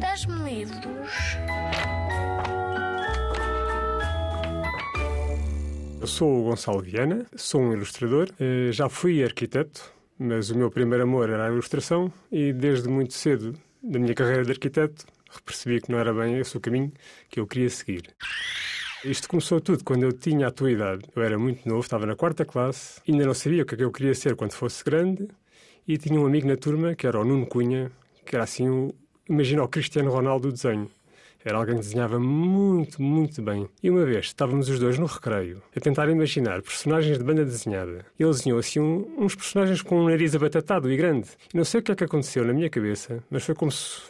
Dás-me livros. Eu sou o Gonçalo Viana, sou um ilustrador, eh, já fui arquiteto, mas o meu primeiro amor era a ilustração e desde muito cedo da minha carreira de arquiteto percebi que não era bem esse o caminho que eu queria seguir. Isto começou tudo quando eu tinha a tua idade. Eu era muito novo, estava na quarta classe, ainda não sabia o que é que eu queria ser quando fosse grande e tinha um amigo na turma que era o Nuno Cunha, que era assim o, imagina o Cristiano Ronaldo do desenho. Era alguém que desenhava muito, muito bem. E uma vez estávamos os dois no recreio a tentar imaginar personagens de banda desenhada. Ele desenhou assim um, uns personagens com um nariz abatatado e grande. E não sei o que é que aconteceu na minha cabeça, mas foi como se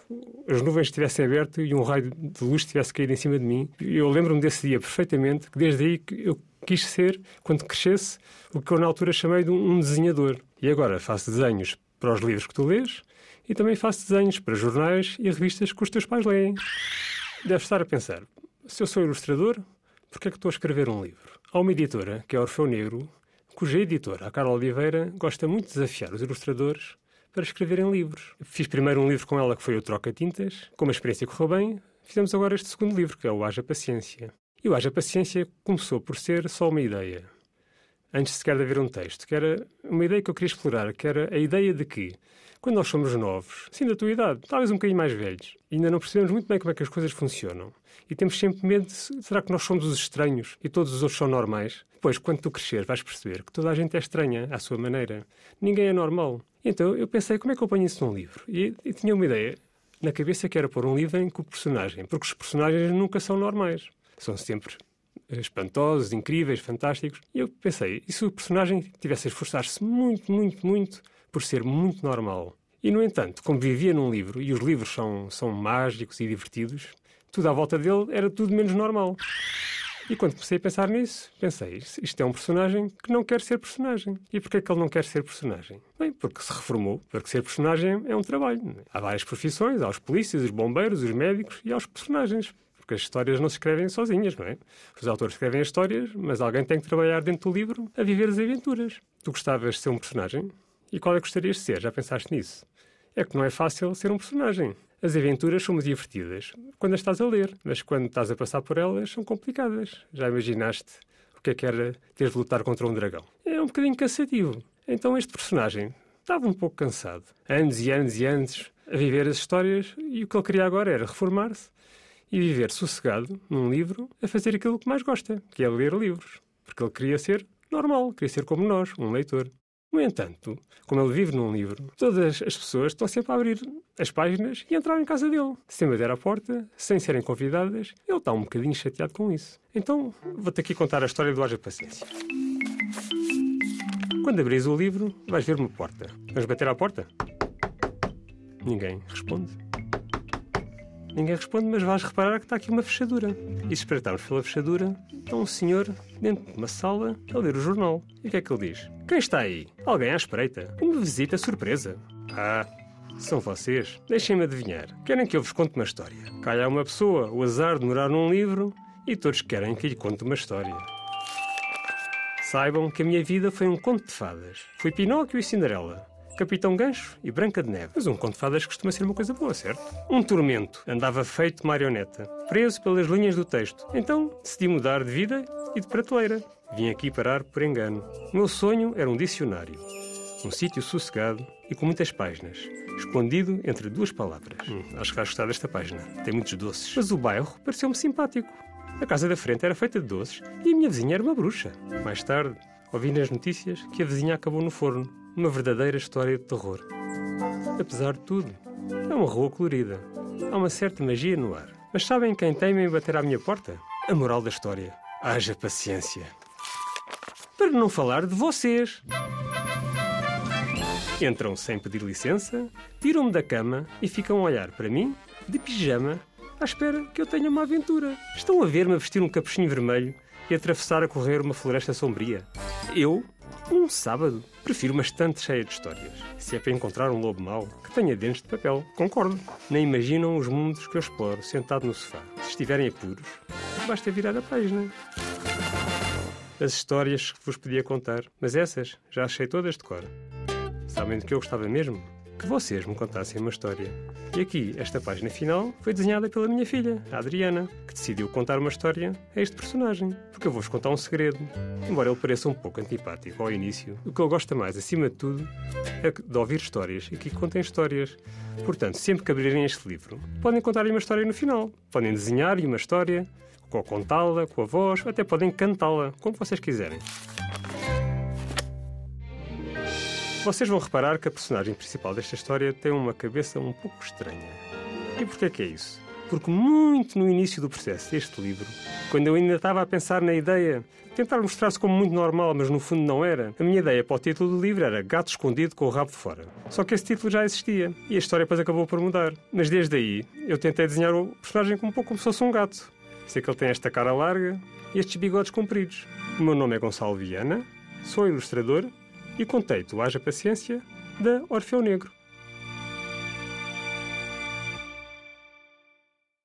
as nuvens estivessem abertas e um raio de luz tivesse caído em cima de mim. Eu lembro-me desse dia perfeitamente, que desde aí eu quis ser, quando crescesse, o que eu na altura chamei de um desenhador. E agora faço desenhos para os livros que tu lês e também faço desenhos para jornais e revistas que os teus pais leem. Deves estar a pensar, se eu sou ilustrador, por que é que estou a escrever um livro? Há uma editora, que é Orfeu Negro, cuja editora, a Carla Oliveira, gosta muito de desafiar os ilustradores para escreverem livros. Fiz primeiro um livro com ela que foi o Troca Tintas. Como a experiência correu bem, fizemos agora este segundo livro, que é o Haja Paciência. E o Haja Paciência começou por ser só uma ideia, antes sequer de haver um texto, que era uma ideia que eu queria explorar, que era a ideia de que quando nós somos novos, sim da tua idade, talvez um bocadinho mais velhos, ainda não percebemos muito bem como é que as coisas funcionam. E temos sempre medo de, será que nós somos os estranhos e todos os outros são normais? Depois, quando tu cresceres, vais perceber que toda a gente é estranha à sua maneira. Ninguém é normal. Então eu pensei, como é que eu ponho isso num livro? E, e tinha uma ideia na cabeça que era pôr um livro em que o personagem, porque os personagens nunca são normais. São sempre espantosos, incríveis, fantásticos. E eu pensei, e se o personagem tivesse a esforçar-se muito, muito, muito por ser muito normal. E, no entanto, como vivia num livro, e os livros são, são mágicos e divertidos, tudo à volta dele era tudo menos normal. E quando comecei a pensar nisso, pensei, isto é um personagem que não quer ser personagem. E porquê é que ele não quer ser personagem? Bem, porque se reformou, porque ser personagem é um trabalho. Há várias profissões, há os polícias, os bombeiros, os médicos e há os personagens. Porque as histórias não se escrevem sozinhas, não é? Os autores escrevem as histórias, mas alguém tem que trabalhar dentro do livro a viver as aventuras. Tu gostavas de ser um personagem? E qual é que gostarias de ser? Já pensaste nisso? É que não é fácil ser um personagem. As aventuras são divertidas quando as estás a ler, mas quando estás a passar por elas são complicadas. Já imaginaste o que é que era teres de lutar contra um dragão? É um bocadinho cansativo. Então este personagem estava um pouco cansado. Anos e anos e anos a viver as histórias e o que ele queria agora era reformar-se e viver sossegado num livro a fazer aquilo que mais gosta, que é ler livros. Porque ele queria ser normal, queria ser como nós, um leitor. No entanto, como ele vive num livro, todas as pessoas estão sempre a abrir as páginas e entrar em casa dele. Sem bater à porta, sem serem convidadas, ele está um bocadinho chateado com isso. Então, vou-te aqui contar a história do Haja Paciência. Quando abris o livro, vais ver uma porta. Vamos bater à porta? Ninguém responde. Ninguém responde, mas vais reparar que está aqui uma fechadura. E se espreitarmos pela fechadura, está um senhor dentro de uma sala a ler o jornal. E o que é que ele diz? Quem está aí? Alguém à espreita? Uma visita surpresa. Ah, são vocês. Deixem-me adivinhar. Querem que eu vos conte uma história. Calha uma pessoa o azar de morar num livro e todos querem que lhe conte uma história. Saibam que a minha vida foi um conto de fadas. Fui Pinóquio e Cinderela. Capitão Gancho e Branca de Neve. Mas um conto de fadas costuma ser uma coisa boa, certo? Um tormento. Andava feito marioneta, preso pelas linhas do texto. Então decidi mudar de vida e de prateleira. Vim aqui parar por engano. O meu sonho era um dicionário. Um sítio sossegado e com muitas páginas, escondido entre duas palavras. Hum, acho que vais gostar desta página. Tem muitos doces. Mas o bairro pareceu-me simpático. A casa da frente era feita de doces e a minha vizinha era uma bruxa. Mais tarde, ouvi nas notícias que a vizinha acabou no forno uma verdadeira história de terror. Apesar de tudo, é uma rua colorida. Há uma certa magia no ar. Mas sabem quem teme em bater à minha porta? A moral da história. Haja paciência. Para não falar de vocês. Entram sem pedir licença, tiram-me da cama e ficam a olhar para mim, de pijama, à espera que eu tenha uma aventura. Estão a ver-me a vestir um capuchinho vermelho e atravessar a correr uma floresta sombria. Eu um sábado. Prefiro uma estante cheia de histórias. Se é para encontrar um lobo mau, que tenha dentes de papel. Concordo. Nem imaginam os mundos que eu exploro sentado no sofá. Se estiverem apuros, basta virar a página. As histórias que vos podia contar, mas essas já achei todas de cor. Sabem do que eu gostava mesmo? Que vocês me contassem uma história. E aqui, esta página final foi desenhada pela minha filha, a Adriana, que decidiu contar uma história a este personagem. Porque eu vou-vos contar um segredo. Embora ele pareça um pouco antipático ao início, o que eu gosto mais, acima de tudo, é de ouvir histórias. E aqui contem histórias. Portanto, sempre que abrirem este livro, podem contar-lhe uma história no final. Podem desenhar-lhe uma história, ou contá-la com a voz, ou até podem cantá-la, como vocês quiserem. Vocês vão reparar que a personagem principal desta história tem uma cabeça um pouco estranha. E porquê que é isso? Porque muito no início do processo deste livro, quando eu ainda estava a pensar na ideia, tentar mostrar-se como muito normal, mas no fundo não era, a minha ideia para o título do livro era Gato Escondido com o Rabo de Fora. Só que esse título já existia e a história depois acabou por mudar. Mas desde aí, eu tentei desenhar o personagem como um pouco como se fosse um gato. Sei que ele tem esta cara larga e estes bigodes compridos. O meu nome é Gonçalo Viana, sou ilustrador e contei-te o Haja Paciência da Orfeu Negro.